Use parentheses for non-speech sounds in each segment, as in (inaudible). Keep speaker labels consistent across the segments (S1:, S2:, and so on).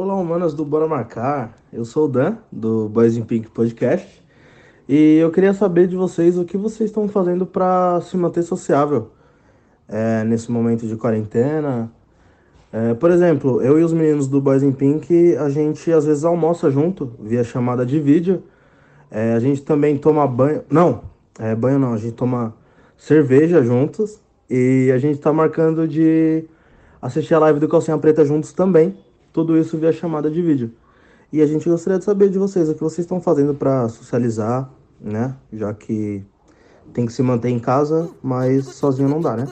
S1: Olá, humanas do Bora Marcar. Eu sou o Dan, do Boys in Pink Podcast. E eu queria saber de vocês o que vocês estão fazendo para se manter sociável é, nesse momento de quarentena. É, por exemplo, eu e os meninos do Boys in Pink, a gente às vezes almoça junto, via chamada de vídeo. É, a gente também toma banho. Não, é, banho não, a gente toma cerveja juntos. E a gente tá marcando de assistir a live do Calcinha Preta juntos também. Tudo isso via chamada de vídeo. E a gente gostaria de saber de vocês o que vocês estão fazendo para socializar, né? Já que tem que se manter em casa, mas sozinho não dá, né?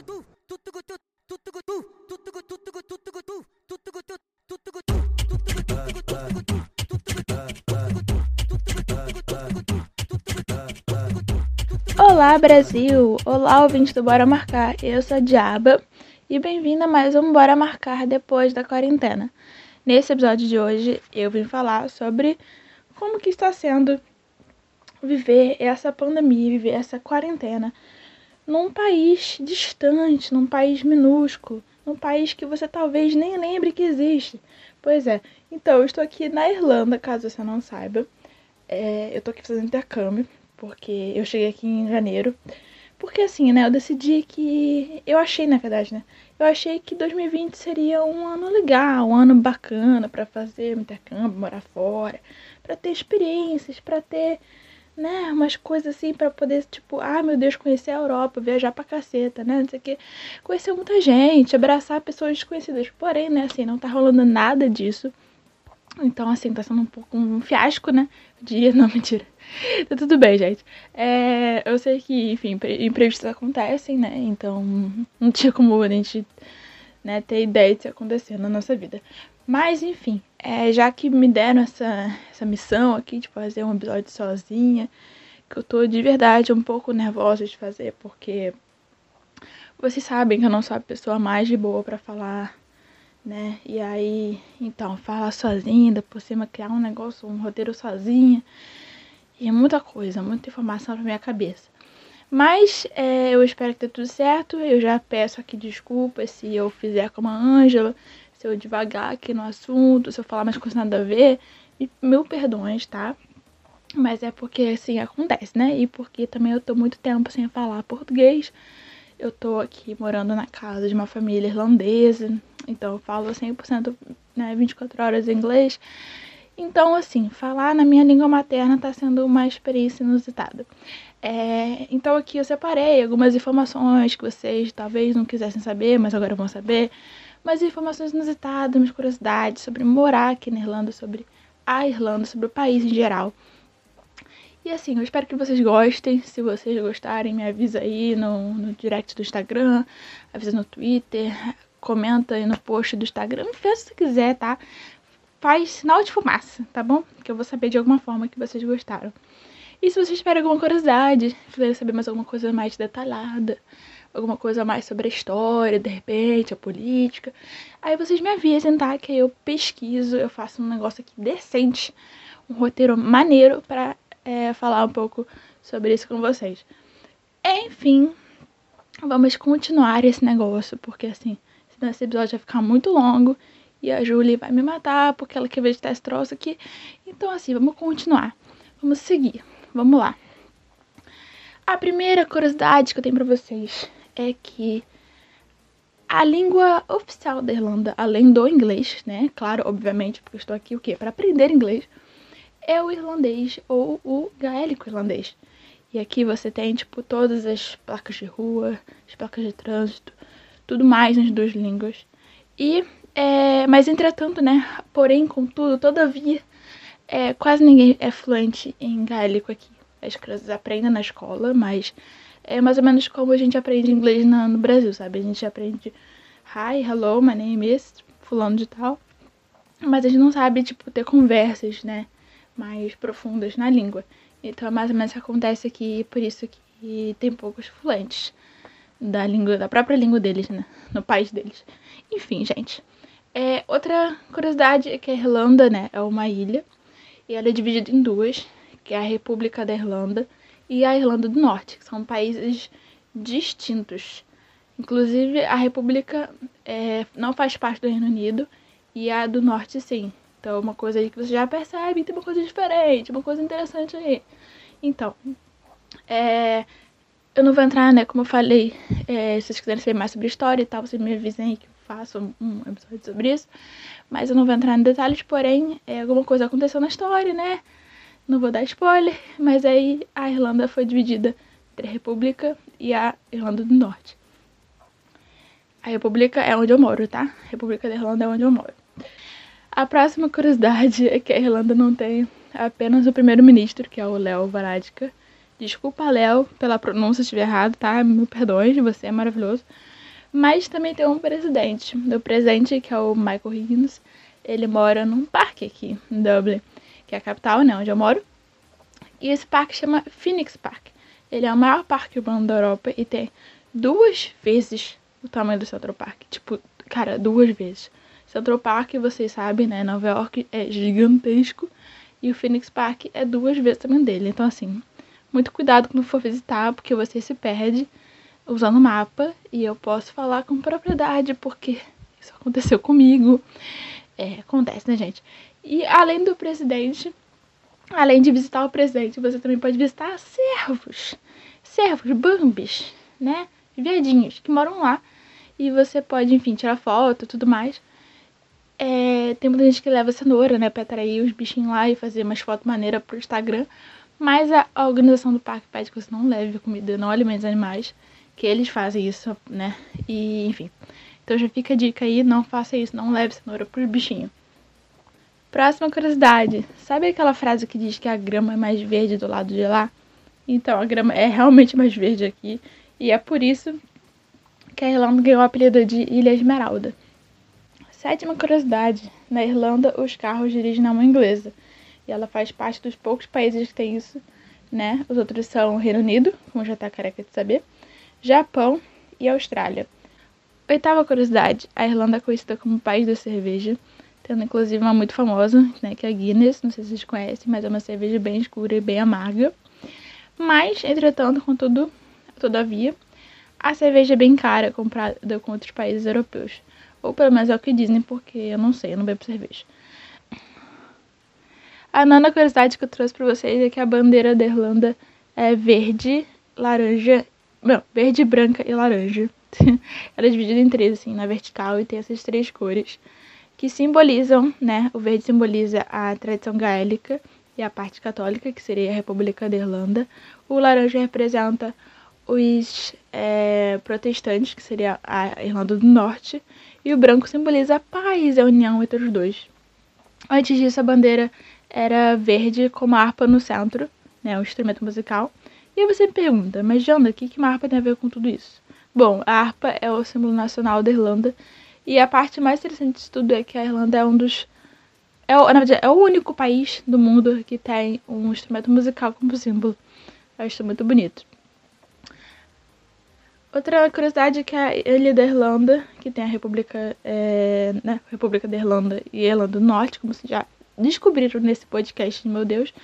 S2: Olá Brasil! Olá ouvinte do Bora Marcar, eu sou a Diaba e bem-vinda a mais um Bora Marcar depois da quarentena. Nesse episódio de hoje eu vim falar sobre como que está sendo viver essa pandemia, viver essa quarentena num país distante, num país minúsculo, num país que você talvez nem lembre que existe. Pois é, então eu estou aqui na Irlanda, caso você não saiba. É, eu estou aqui fazendo intercâmbio, porque eu cheguei aqui em janeiro. Porque assim, né, eu decidi que. Eu achei, na verdade, né? Eu achei que 2020 seria um ano legal, um ano bacana para fazer intercâmbio, morar fora, para ter experiências, para ter, né, umas coisas assim para poder, tipo, ah, meu Deus, conhecer a Europa, viajar pra caceta, né, não sei o que, conhecer muita gente, abraçar pessoas desconhecidas. Porém, né, assim, não tá rolando nada disso. Então, assim, tá sendo um pouco um fiasco, né? Dia, (laughs) não, mentira. Tá tudo bem, gente. É, eu sei que, enfim, imprevistos acontecem, né? Então, (laughs) não tinha como a gente né, ter ideia de se acontecer na nossa vida. Mas, enfim, é, já que me deram essa, essa missão aqui de fazer um episódio sozinha, que eu tô de verdade um pouco nervosa de fazer, porque vocês sabem que eu não sou a pessoa mais de boa para falar né? E aí, então, falar sozinha, por cima criar um negócio, um roteiro sozinha. E é muita coisa, muita informação pra minha cabeça. Mas é, eu espero que dê tudo certo. Eu já peço aqui desculpas se eu fizer como a Ângela, se eu devagar aqui no assunto, se eu falar mais coisa nada a ver. E mil perdões, tá? Mas é porque assim acontece, né? E porque também eu tô muito tempo sem falar português. Eu tô aqui morando na casa de uma família irlandesa, então eu falo 100%, né, 24 horas em inglês. Então, assim, falar na minha língua materna tá sendo uma experiência inusitada. É, então aqui eu separei algumas informações que vocês talvez não quisessem saber, mas agora vão saber. Mas informações inusitadas, umas curiosidades sobre morar aqui na Irlanda, sobre a Irlanda, sobre o país em geral. E assim, eu espero que vocês gostem. Se vocês gostarem, me avisa aí no, no direct do Instagram, avisa no Twitter, comenta aí no post do Instagram, faz se quiser, tá? Faz sinal de fumaça, tá bom? Que eu vou saber de alguma forma que vocês gostaram. E se vocês tiverem alguma curiosidade, quiserem saber mais alguma coisa mais detalhada, alguma coisa mais sobre a história, de repente, a política, aí vocês me avisem, tá? Que eu pesquiso, eu faço um negócio aqui decente, um roteiro maneiro para é, falar um pouco sobre isso com vocês. Enfim, vamos continuar esse negócio, porque assim, senão esse episódio vai ficar muito longo e a Julie vai me matar porque ela quer ver esse troço aqui. Então, assim, vamos continuar. Vamos seguir. Vamos lá. A primeira curiosidade que eu tenho para vocês é que a língua oficial da Irlanda, além do inglês, né? Claro, obviamente, porque eu estou aqui o quê? Para aprender inglês é o irlandês ou o gaélico irlandês. E aqui você tem, tipo, todas as placas de rua, as placas de trânsito, tudo mais nas duas línguas. E, é, mas entretanto, né, porém, contudo, todavia, é, quase ninguém é fluente em gaélico aqui. As crianças aprendem na escola, mas é mais ou menos como a gente aprende inglês no, no Brasil, sabe? A gente aprende hi, hello, my name is, fulano de tal. Mas a gente não sabe, tipo, ter conversas, né? Mais profundas na língua. Então é mais ou menos acontece aqui, por isso que tem poucos fluentes da língua, da própria língua deles, né? No país deles. Enfim, gente. É, outra curiosidade é que a Irlanda, né, é uma ilha e ela é dividida em duas, que é a República da Irlanda e a Irlanda do Norte, que são países distintos. Inclusive, a República é, não faz parte do Reino Unido e a do Norte, sim. Então, uma coisa aí que você já percebe, tem uma coisa diferente, uma coisa interessante aí. Então, é, eu não vou entrar, né, como eu falei, é, se vocês quiserem saber mais sobre história e tal, vocês me avisem aí que eu faço um episódio sobre isso. Mas eu não vou entrar em detalhes, porém, é, alguma coisa aconteceu na história, né? Não vou dar spoiler, mas aí a Irlanda foi dividida entre a República e a Irlanda do Norte. A República é onde eu moro, tá? A República da Irlanda é onde eu moro. A próxima curiosidade é que a Irlanda não tem apenas o primeiro-ministro, que é o Léo Varadkar. Desculpa, Léo, pela pronúncia se estiver errado, tá? Me perdoe, você é maravilhoso. Mas também tem um presidente. O presidente, que é o Michael Higgins, ele mora num parque aqui em Dublin, que é a capital, né, onde eu moro. E esse parque chama Phoenix Park. Ele é o maior parque urbano da Europa e tem duas vezes o tamanho do Central Park. Tipo, cara, duas vezes. Central Park, vocês sabem, né? Nova York é gigantesco. E o Phoenix Park é duas vezes tamanho dele. Então, assim, muito cuidado quando for visitar, porque você se perde usando o mapa. E eu posso falar com propriedade, porque isso aconteceu comigo. É, acontece, né, gente? E além do presidente, além de visitar o presidente, você também pode visitar servos. Servos, bambis, né? Viadinhos que moram lá. E você pode, enfim, tirar foto e tudo mais. É, tem muita gente que leva cenoura, né, pra atrair os bichinhos lá e fazer umas fotos maneiras pro Instagram. Mas a, a organização do parque pede que você não leve comida, não alimente os animais, que eles fazem isso, né? E, enfim. Então já fica a dica aí, não faça isso, não leve cenoura pros bichinhos. Próxima curiosidade. Sabe aquela frase que diz que a grama é mais verde do lado de lá? Então, a grama é realmente mais verde aqui. E é por isso que a Irlanda ganhou o apelido de Ilha Esmeralda. Sétima curiosidade: na Irlanda, os carros dirigem na mão inglesa. E ela faz parte dos poucos países que tem isso, né? Os outros são Reino Unido, como já tá careca de saber, Japão e Austrália. Oitava curiosidade: a Irlanda é conhecida como país da cerveja, tendo inclusive uma muito famosa, né? Que é a Guinness. Não sei se vocês conhecem, mas é uma cerveja bem escura e bem amarga. Mas, entretanto, contudo, todavia, a cerveja é bem cara comparada com outros países europeus. Ou pelo menos é o que dizem, porque eu não sei, eu não bebo cerveja. A nona curiosidade que eu trouxe para vocês é que a bandeira da Irlanda é verde, laranja. Não, verde, branca e laranja. (laughs) Ela é dividida em três, assim, na vertical, e tem essas três cores que simbolizam, né? O verde simboliza a tradição gaélica e a parte católica, que seria a República da Irlanda. O laranja representa os é, protestantes, que seria a Irlanda do Norte. E o branco simboliza a paz e a união entre os dois. Antes disso, a bandeira era verde com uma harpa no centro, né, um instrumento musical. E aí você me pergunta, mas Janda, o que, que uma harpa tem a ver com tudo isso? Bom, a harpa é o símbolo nacional da Irlanda. E a parte mais interessante de tudo é que a Irlanda é um dos. É, na verdade, é o único país do mundo que tem um instrumento musical como símbolo. Eu acho muito bonito. Outra curiosidade é que a ilha da Irlanda, que tem a República, é, né, República da Irlanda e Irlanda do Norte, como vocês já descobriram nesse podcast, meu Deus,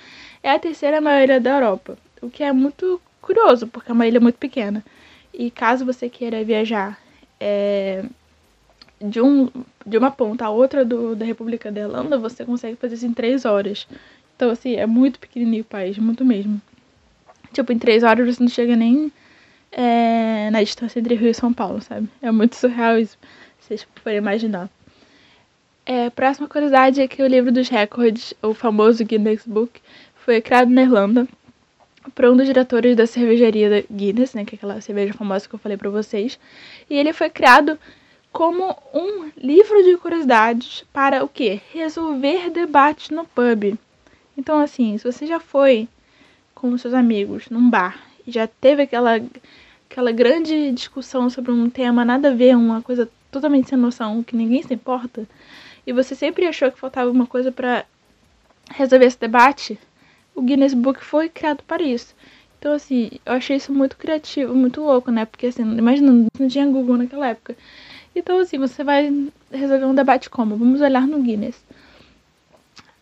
S2: é a terceira maior ilha da Europa. O que é muito curioso, porque é uma ilha muito pequena. E caso você queira viajar é, de, um, de uma ponta a outra do, da República da Irlanda, você consegue fazer isso em três horas. Então, assim, é muito pequenininho o país, muito mesmo. Tipo, em três horas você não chega nem é, na distância entre Rio e São Paulo, sabe? É muito surreal isso, vocês podem imaginar. É, próxima curiosidade é que o livro dos recordes, o famoso Guinness Book, foi criado na Irlanda por um dos diretores da cervejaria Guinness, né, que é aquela cerveja famosa que eu falei para vocês. E ele foi criado como um livro de curiosidades para o quê? Resolver debates no pub. Então, assim, se você já foi com seus amigos num bar e já teve aquela aquela grande discussão sobre um tema nada a ver, uma coisa totalmente sem noção, que ninguém se importa, e você sempre achou que faltava uma coisa para resolver esse debate, o Guinness Book foi criado para isso. Então, assim, eu achei isso muito criativo, muito louco, né? Porque, assim, imaginando, não tinha Google naquela época. Então, assim, você vai resolver um debate como? Vamos olhar no Guinness.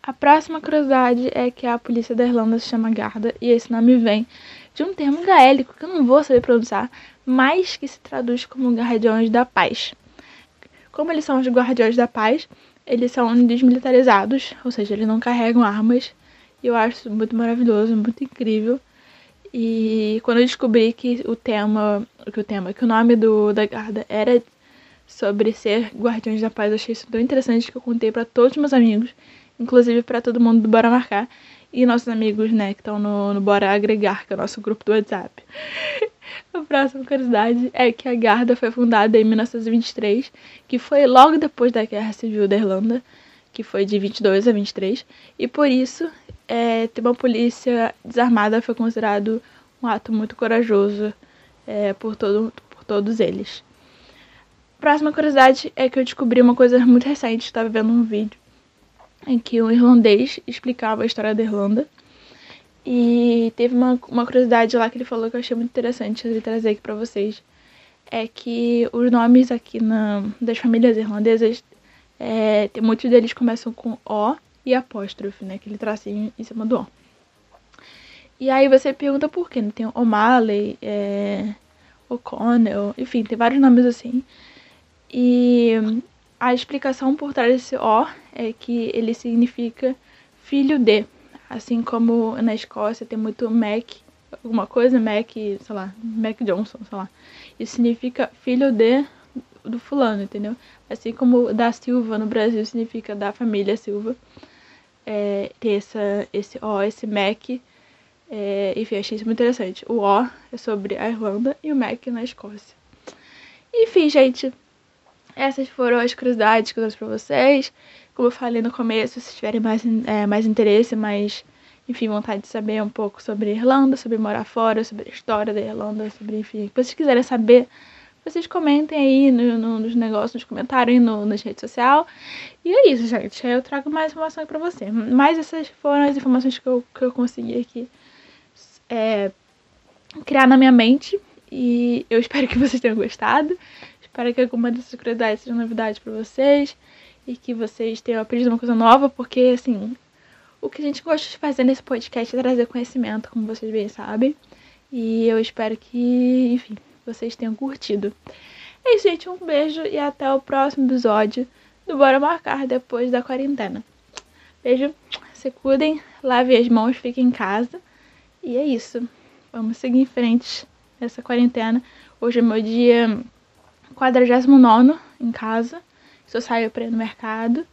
S2: A próxima curiosidade é que a polícia da Irlanda se chama Garda, e esse nome vem de um termo gaélico que eu não vou saber pronunciar, mas que se traduz como Guardiões da Paz. Como eles são os Guardiões da Paz, eles são desmilitarizados, ou seja, eles não carregam armas. E eu acho muito maravilhoso, muito incrível. E quando eu descobri que o tema, que o tema, que o nome do da guarda era sobre ser guardiões da paz, eu achei isso tão interessante que eu contei para todos os meus amigos, inclusive para todo mundo do Bora Marcar e nossos amigos, né, que estão no, no Bora Agregar, que é o nosso grupo do WhatsApp. (laughs) a próxima curiosidade é que a Garda foi fundada em 1923, que foi logo depois da Guerra Civil da Irlanda, que foi de 22 a 23, e por isso é, ter uma polícia desarmada foi considerado um ato muito corajoso é, por, todo, por todos eles. Próxima curiosidade é que eu descobri uma coisa muito recente, estava vendo um vídeo em que um irlandês explicava a história da Irlanda. E teve uma, uma curiosidade lá que ele falou que eu achei muito interessante ele trazer aqui para vocês. É que os nomes aqui na, das famílias irlandesas, é, tem, muitos deles começam com O e apóstrofe, né? Aquele tracinho em cima do O. E aí você pergunta por quê, né? Tem O'Malley, é, O'Connell, enfim, tem vários nomes assim. E a explicação por trás desse O é que ele significa filho de. Assim como na Escócia tem muito Mac, alguma coisa, Mac, sei lá, Mac Johnson, sei lá. Isso significa filho de do fulano, entendeu? Assim como da Silva no Brasil significa da família Silva. É, tem essa, esse O, esse Mac. É, enfim, achei isso muito interessante. O O é sobre a Irlanda e o Mac na Escócia. Enfim, gente, essas foram as curiosidades que eu trouxe pra vocês. Como eu falei no começo, se tiverem mais, é, mais interesse, mais, enfim, vontade de saber um pouco sobre a Irlanda, sobre morar fora, sobre a história da Irlanda, sobre, enfim, se vocês quiserem saber, vocês comentem aí no, no, nos negócios, nos comentários, no, nas redes sociais. E é isso, gente. Eu trago mais informações para você. Mas essas foram as informações que eu, que eu consegui aqui é, criar na minha mente. E eu espero que vocês tenham gostado. Espero que alguma dessas curiosidades seja novidade para vocês e que vocês tenham aprendido uma coisa nova, porque assim, o que a gente gosta de fazer nesse podcast é trazer conhecimento, como vocês bem sabem. E eu espero que, enfim, vocês tenham curtido. É isso, gente. Um beijo e até o próximo episódio do Bora Marcar depois da quarentena. Beijo, se cuidem, lavem as mãos, fiquem em casa. E é isso. Vamos seguir em frente nessa quarentena. Hoje é meu dia 49 em casa. Só saio pra ir no mercado.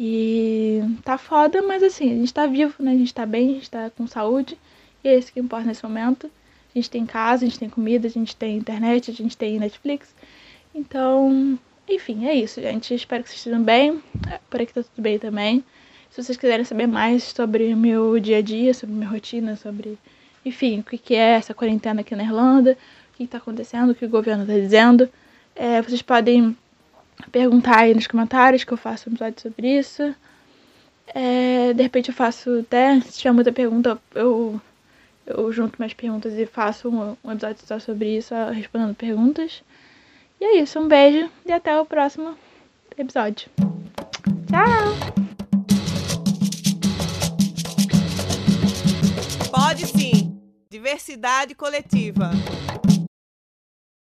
S2: E tá foda, mas assim, a gente tá vivo, né? A gente tá bem, a gente tá com saúde. E é isso que importa nesse momento. A gente tem casa, a gente tem comida, a gente tem internet, a gente tem Netflix. Então, enfim, é isso, gente. Espero que vocês estejam bem. É, por aqui tá tudo bem também. Se vocês quiserem saber mais sobre meu dia a dia, sobre minha rotina, sobre, enfim, o que é essa quarentena aqui na Irlanda, o que está acontecendo, o que o governo está dizendo, é, vocês podem perguntar aí nos comentários que eu faço um episódio sobre isso. É, de repente eu faço até, se tiver muita pergunta, eu, eu junto mais perguntas e faço um, um episódio só sobre isso, respondendo perguntas. E é isso, um beijo e até o próximo episódio. Tchau!
S3: Pode sim. Diversidade coletiva.